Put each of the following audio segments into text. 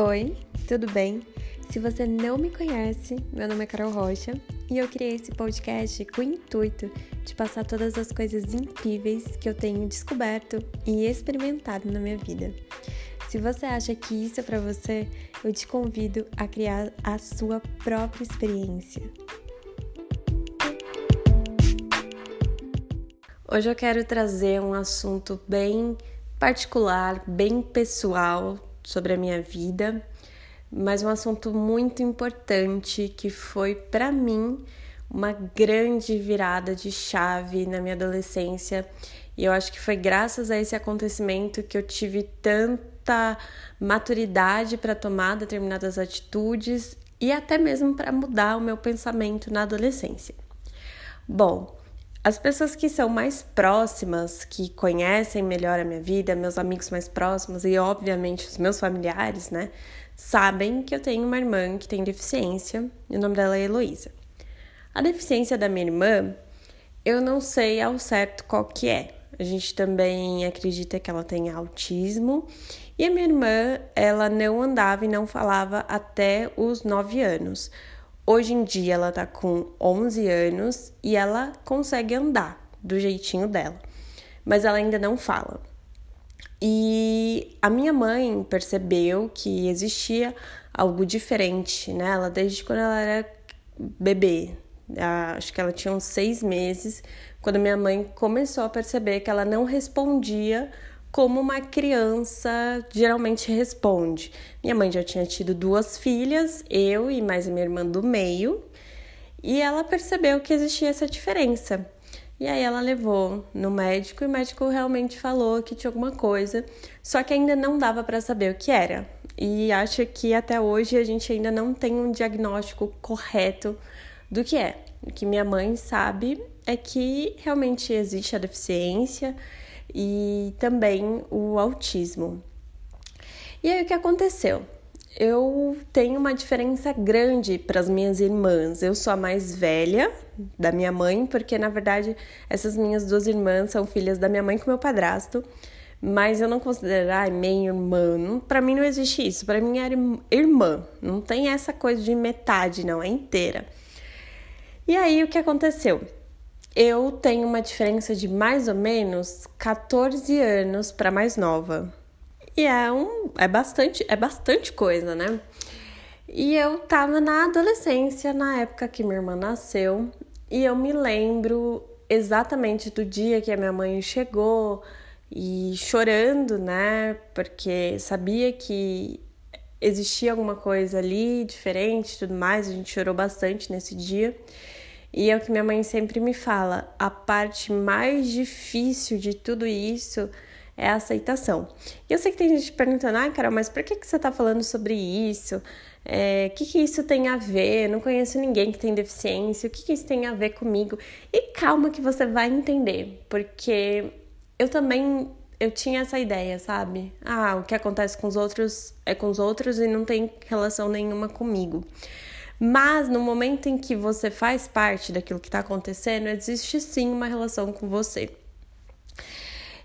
Oi, tudo bem? Se você não me conhece, meu nome é Carol Rocha e eu criei esse podcast com o intuito de passar todas as coisas incríveis que eu tenho descoberto e experimentado na minha vida. Se você acha que isso é para você, eu te convido a criar a sua própria experiência. Hoje eu quero trazer um assunto bem particular, bem pessoal sobre a minha vida, mas um assunto muito importante que foi para mim uma grande virada de chave na minha adolescência. E eu acho que foi graças a esse acontecimento que eu tive tanta maturidade para tomar determinadas atitudes e até mesmo para mudar o meu pensamento na adolescência. Bom, as pessoas que são mais próximas, que conhecem melhor a minha vida, meus amigos mais próximos e, obviamente, os meus familiares, né, sabem que eu tenho uma irmã que tem deficiência e o nome dela é Heloísa. A deficiência da minha irmã, eu não sei ao certo qual que é. A gente também acredita que ela tem autismo e a minha irmã, ela não andava e não falava até os 9 anos. Hoje em dia ela tá com 11 anos e ela consegue andar do jeitinho dela, mas ela ainda não fala. E a minha mãe percebeu que existia algo diferente nela desde quando ela era bebê. Acho que ela tinha uns seis meses, quando minha mãe começou a perceber que ela não respondia como uma criança geralmente responde. Minha mãe já tinha tido duas filhas, eu e mais minha irmã do meio, e ela percebeu que existia essa diferença. E aí ela levou no médico e o médico realmente falou que tinha alguma coisa, só que ainda não dava para saber o que era. E acho que até hoje a gente ainda não tem um diagnóstico correto do que é. O que minha mãe sabe é que realmente existe a deficiência e também o autismo. E aí o que aconteceu? Eu tenho uma diferença grande para as minhas irmãs. Eu sou a mais velha da minha mãe, porque na verdade essas minhas duas irmãs são filhas da minha mãe com meu padrasto. Mas eu não considero, ai, minha irmã. Para mim não existe isso. Para mim era irmã. Não tem essa coisa de metade, não, é inteira. E aí o que aconteceu? Eu tenho uma diferença de mais ou menos 14 anos para mais nova. E é um é bastante é bastante coisa, né? E eu tava na adolescência na época que minha irmã nasceu, e eu me lembro exatamente do dia que a minha mãe chegou e chorando, né? Porque sabia que existia alguma coisa ali diferente tudo mais. A gente chorou bastante nesse dia. E é o que minha mãe sempre me fala: a parte mais difícil de tudo isso é a aceitação. E eu sei que tem gente perguntando, ah, Carol, mas por que, que você está falando sobre isso? O é, que, que isso tem a ver? Não conheço ninguém que tem deficiência, o que, que isso tem a ver comigo? E calma que você vai entender, porque eu também eu tinha essa ideia, sabe? Ah, o que acontece com os outros é com os outros e não tem relação nenhuma comigo. Mas no momento em que você faz parte daquilo que está acontecendo, existe sim uma relação com você.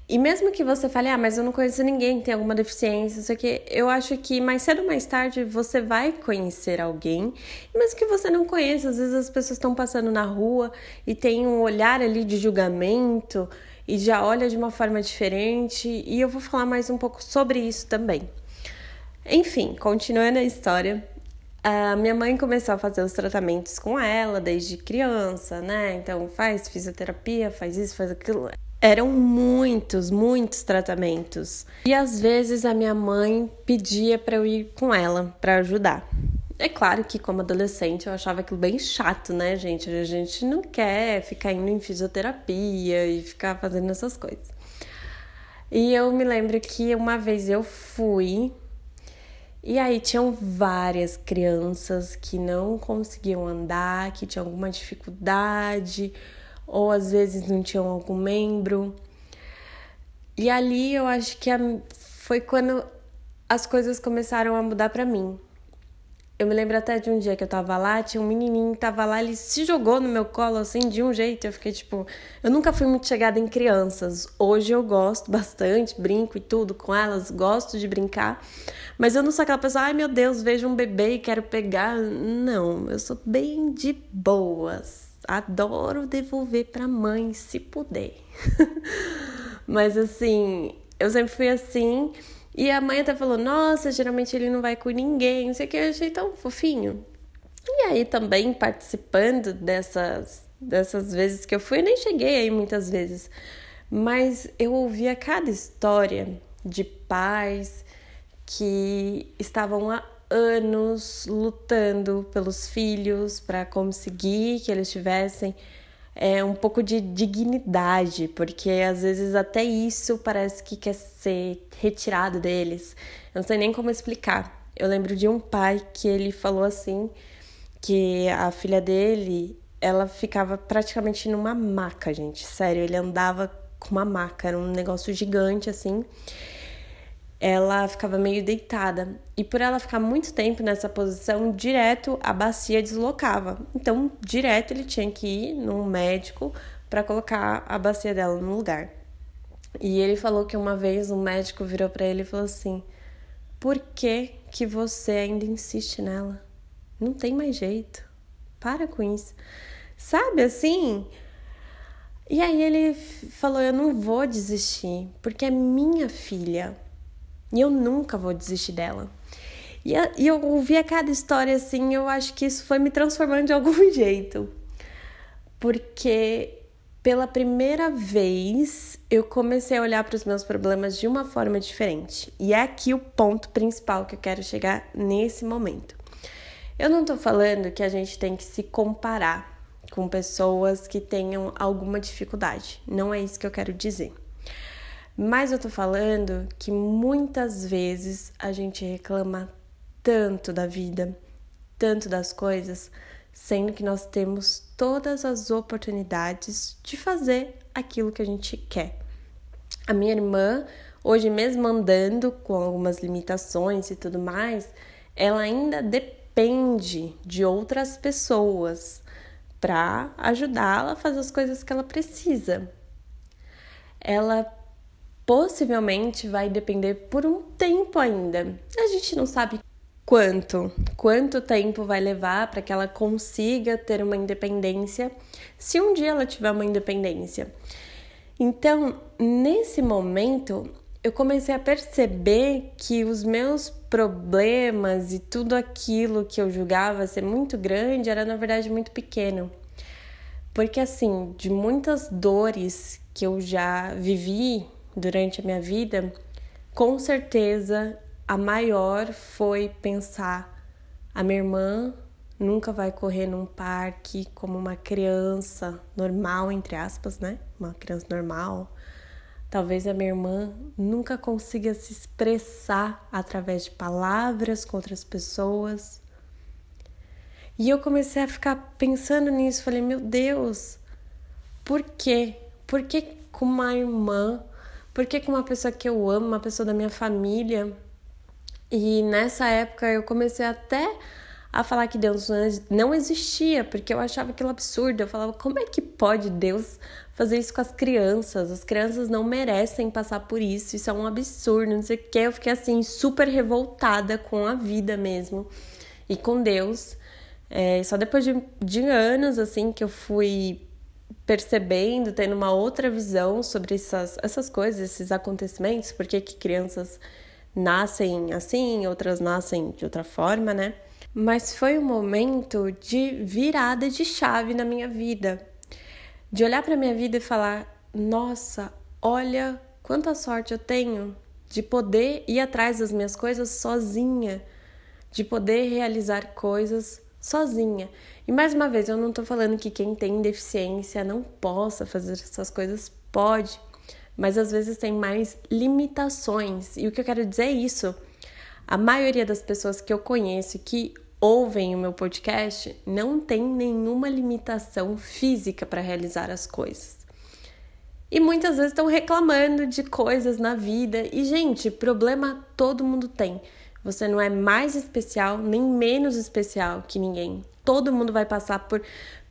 E mesmo que você fale, ah, mas eu não conheço ninguém que tem alguma deficiência, isso aqui, eu acho que mais cedo ou mais tarde você vai conhecer alguém, mesmo que você não conheça, às vezes as pessoas estão passando na rua e tem um olhar ali de julgamento e já olha de uma forma diferente, e eu vou falar mais um pouco sobre isso também. Enfim, continuando a história, a minha mãe começou a fazer os tratamentos com ela desde criança, né? Então faz fisioterapia, faz isso, faz aquilo. Eram muitos, muitos tratamentos. E às vezes a minha mãe pedia para eu ir com ela para ajudar. É claro que, como adolescente, eu achava aquilo bem chato, né, gente? A gente não quer ficar indo em fisioterapia e ficar fazendo essas coisas. E eu me lembro que uma vez eu fui e aí tinham várias crianças que não conseguiam andar, que tinham alguma dificuldade, ou às vezes não tinham algum membro. E ali eu acho que foi quando as coisas começaram a mudar para mim. Eu me lembro até de um dia que eu tava lá, tinha um menininho que tava lá, ele se jogou no meu colo assim de um jeito. Eu fiquei tipo, eu nunca fui muito chegada em crianças. Hoje eu gosto bastante, brinco e tudo com elas, gosto de brincar. Mas eu não sou aquela pessoa, ai meu Deus, vejo um bebê e quero pegar. Não, eu sou bem de boas. Adoro devolver pra mãe se puder. Mas assim, eu sempre fui assim. E a mãe até falou: Nossa, geralmente ele não vai com ninguém, não sei o que, eu achei tão fofinho. E aí também participando dessas, dessas vezes que eu fui, eu nem cheguei aí muitas vezes, mas eu ouvia cada história de pais que estavam há anos lutando pelos filhos para conseguir que eles tivessem é, um pouco de dignidade, porque às vezes até isso parece que quer ser retirado deles. Eu não sei nem como explicar. Eu lembro de um pai que ele falou assim que a filha dele, ela ficava praticamente numa maca, gente. Sério, ele andava com uma maca, era um negócio gigante assim ela ficava meio deitada. E por ela ficar muito tempo nessa posição, direto a bacia deslocava. Então, direto ele tinha que ir num médico para colocar a bacia dela no lugar. E ele falou que uma vez um médico virou para ele e falou assim: "Por que que você ainda insiste nela? Não tem mais jeito. Para com isso." Sabe assim? E aí ele falou: "Eu não vou desistir, porque é minha filha. E eu nunca vou desistir dela. E, eu ouvia cada história assim, eu acho que isso foi me transformando de algum jeito. Porque pela primeira vez eu comecei a olhar para os meus problemas de uma forma diferente. E é aqui o ponto principal que eu quero chegar nesse momento. Eu não estou falando que a gente tem que se comparar com pessoas que tenham alguma dificuldade. Não é isso que eu quero dizer. Mas eu tô falando que muitas vezes a gente reclama tanto da vida, tanto das coisas, sendo que nós temos todas as oportunidades de fazer aquilo que a gente quer. A minha irmã, hoje mesmo andando com algumas limitações e tudo mais, ela ainda depende de outras pessoas para ajudá-la a fazer as coisas que ela precisa. Ela possivelmente vai depender por um tempo ainda. A gente não sabe quanto, quanto tempo vai levar para que ela consiga ter uma independência, se um dia ela tiver uma independência. Então, nesse momento, eu comecei a perceber que os meus problemas e tudo aquilo que eu julgava ser muito grande era na verdade muito pequeno. Porque assim, de muitas dores que eu já vivi durante a minha vida, com certeza a maior foi pensar: a minha irmã nunca vai correr num parque como uma criança normal, entre aspas, né? Uma criança normal. Talvez a minha irmã nunca consiga se expressar através de palavras com outras pessoas. E eu comecei a ficar pensando nisso, falei: "Meu Deus, por quê? Por que com uma irmã porque com uma pessoa que eu amo, uma pessoa da minha família. E nessa época eu comecei até a falar que Deus não existia, porque eu achava aquilo absurdo. Eu falava, como é que pode Deus fazer isso com as crianças? As crianças não merecem passar por isso, isso é um absurdo, não sei o que. Eu fiquei assim, super revoltada com a vida mesmo e com Deus. É, só depois de, de anos, assim, que eu fui percebendo, tendo uma outra visão sobre essas, essas coisas, esses acontecimentos, por que crianças nascem assim, outras nascem de outra forma, né? Mas foi um momento de virada de chave na minha vida. De olhar para minha vida e falar: "Nossa, olha quanta sorte eu tenho de poder ir atrás das minhas coisas sozinha, de poder realizar coisas sozinha. E mais uma vez, eu não tô falando que quem tem deficiência não possa fazer essas coisas, pode, mas às vezes tem mais limitações. E o que eu quero dizer é isso. A maioria das pessoas que eu conheço que ouvem o meu podcast não tem nenhuma limitação física para realizar as coisas. E muitas vezes estão reclamando de coisas na vida. E, gente, problema todo mundo tem. Você não é mais especial nem menos especial que ninguém. Todo mundo vai passar por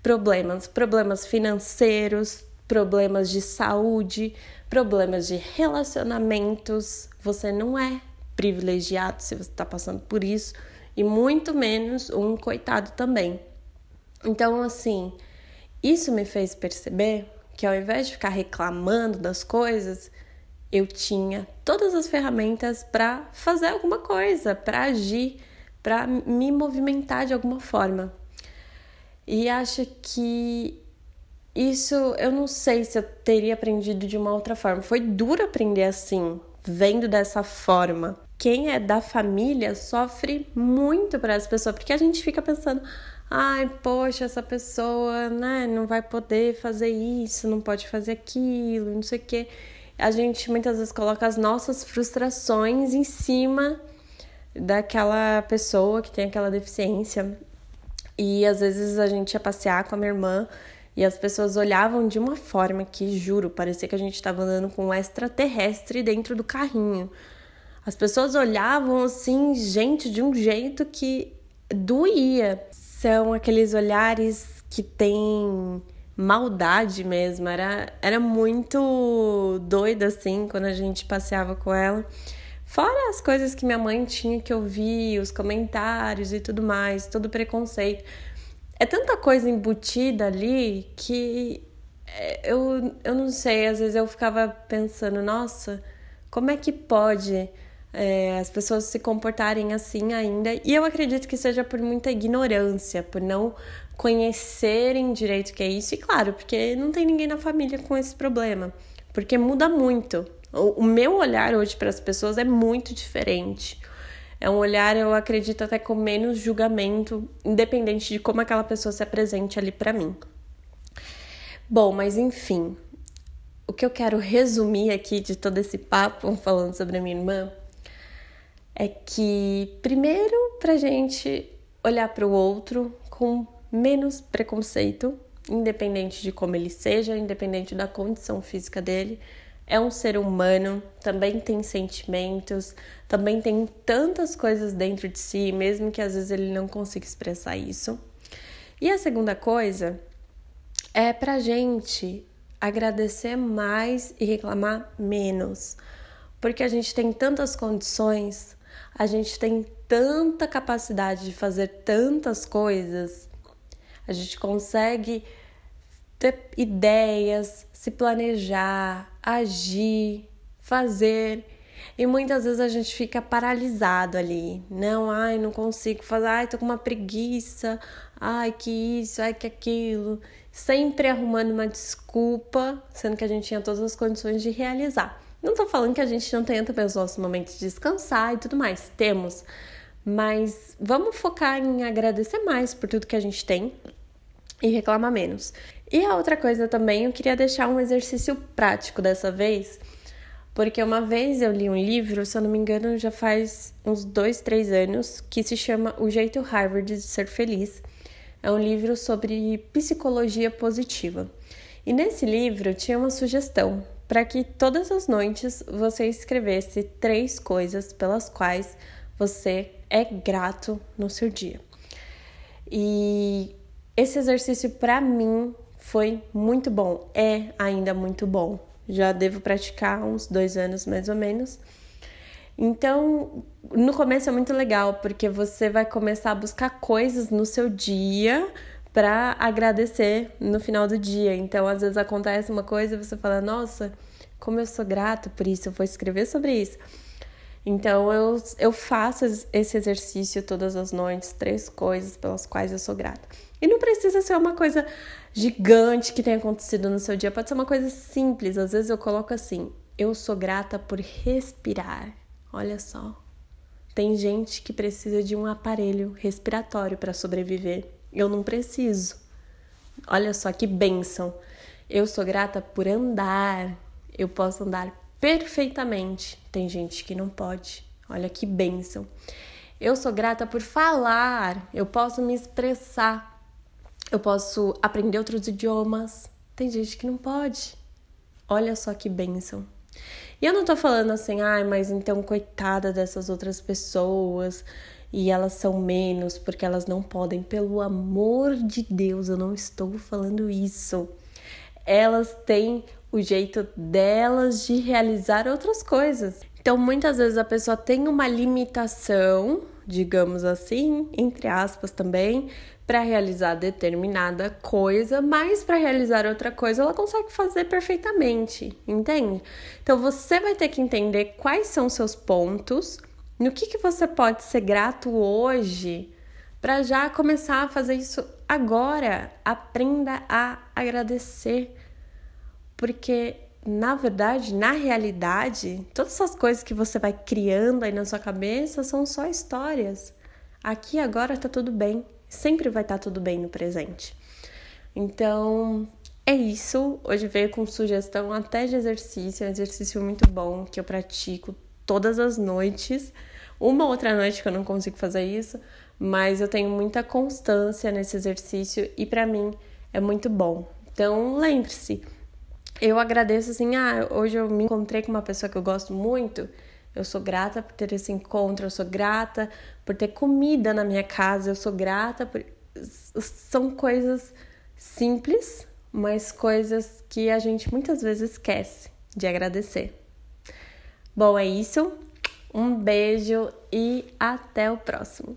problemas, problemas financeiros, problemas de saúde, problemas de relacionamentos. Você não é privilegiado se você está passando por isso, e muito menos um coitado também. Então, assim, isso me fez perceber que ao invés de ficar reclamando das coisas, eu tinha todas as ferramentas para fazer alguma coisa, para agir, para me movimentar de alguma forma. E acho que isso eu não sei se eu teria aprendido de uma outra forma. Foi duro aprender assim, vendo dessa forma. Quem é da família sofre muito para essa pessoa, porque a gente fica pensando: ai, poxa, essa pessoa, né, não vai poder fazer isso, não pode fazer aquilo, não sei o quê a gente muitas vezes coloca as nossas frustrações em cima daquela pessoa que tem aquela deficiência. E às vezes a gente ia passear com a minha irmã e as pessoas olhavam de uma forma que, juro, parecia que a gente estava andando com um extraterrestre dentro do carrinho. As pessoas olhavam assim, gente, de um jeito que doía. São aqueles olhares que tem maldade mesmo. Era, era muito doida assim quando a gente passeava com ela. Fora as coisas que minha mãe tinha que ouvir, os comentários e tudo mais, todo preconceito. É tanta coisa embutida ali que é, eu, eu não sei, às vezes eu ficava pensando, nossa, como é que pode é, as pessoas se comportarem assim ainda? E eu acredito que seja por muita ignorância, por não conhecerem direito o que é isso, e claro, porque não tem ninguém na família com esse problema, porque muda muito. O, meu olhar hoje para as pessoas é muito diferente. É um olhar, eu acredito, até com menos julgamento, independente de como aquela pessoa se apresente ali para mim. Bom, mas enfim, o que eu quero resumir aqui de todo esse papo falando sobre a minha irmã é que, primeiro, pra gente olhar para o outro com menos preconceito, independente de como ele seja, independente da condição física dele. É um ser humano, também tem sentimentos, também tem tantas coisas dentro de si, mesmo que às vezes ele não consiga expressar isso. E a segunda coisa é pra gente agradecer mais e reclamar menos, porque a gente tem tantas condições, a gente tem tanta capacidade de fazer tantas coisas a gente consegue ter ideias, se planejar, agir, fazer. E muitas vezes a gente fica paralisado ali. Não, ai, não consigo fazer, ai, tô com uma preguiça, ai, que isso, ai, que aquilo. Sempre arrumando uma desculpa, sendo que a gente tinha todas as condições de realizar. Não tô falando que a gente não tenha também os nossos momentos de descansar e tudo mais, temos. Mas vamos focar em agradecer mais por tudo que a gente tem e reclamar menos. E a outra coisa também, eu queria deixar um exercício prático dessa vez, porque uma vez eu li um livro, se eu não me engano, já faz uns dois, três anos, que se chama O Jeito Harvard de Ser Feliz. É um livro sobre psicologia positiva. E nesse livro tinha uma sugestão para que todas as noites você escrevesse três coisas pelas quais você é grato no seu dia. E esse exercício para mim foi muito bom, é ainda muito bom. Já devo praticar uns dois anos mais ou menos. Então, no começo é muito legal, porque você vai começar a buscar coisas no seu dia para agradecer no final do dia. Então, às vezes acontece uma coisa e você fala: Nossa, como eu sou grato por isso, eu vou escrever sobre isso. Então eu, eu faço esse exercício todas as noites, três coisas pelas quais eu sou grata. E não precisa ser uma coisa gigante que tenha acontecido no seu dia, pode ser uma coisa simples. Às vezes eu coloco assim: eu sou grata por respirar. Olha só. Tem gente que precisa de um aparelho respiratório para sobreviver. Eu não preciso. Olha só que bênção. Eu sou grata por andar. Eu posso andar perfeitamente. Tem gente que não pode. Olha que bênção. Eu sou grata por falar, eu posso me expressar, eu posso aprender outros idiomas. Tem gente que não pode. Olha só que bênção. E eu não tô falando assim, ai, mas então coitada dessas outras pessoas e elas são menos porque elas não podem. Pelo amor de Deus, eu não estou falando isso. Elas têm o jeito delas de realizar outras coisas. Então, muitas vezes a pessoa tem uma limitação, digamos assim, entre aspas também, para realizar determinada coisa, mas para realizar outra coisa ela consegue fazer perfeitamente, entende? Então você vai ter que entender quais são seus pontos, no que, que você pode ser grato hoje, para já começar a fazer isso agora. Aprenda a agradecer, porque na verdade, na realidade, todas essas coisas que você vai criando aí na sua cabeça são só histórias. Aqui agora tá tudo bem, sempre vai estar tá tudo bem no presente. Então, é isso. Hoje veio com sugestão até de exercício, é um exercício muito bom que eu pratico todas as noites. Uma outra noite que eu não consigo fazer isso, mas eu tenho muita constância nesse exercício e para mim é muito bom. Então, lembre-se, eu agradeço assim, ah, hoje eu me encontrei com uma pessoa que eu gosto muito. Eu sou grata por ter esse encontro, eu sou grata por ter comida na minha casa, eu sou grata por são coisas simples, mas coisas que a gente muitas vezes esquece de agradecer. Bom, é isso. Um beijo e até o próximo.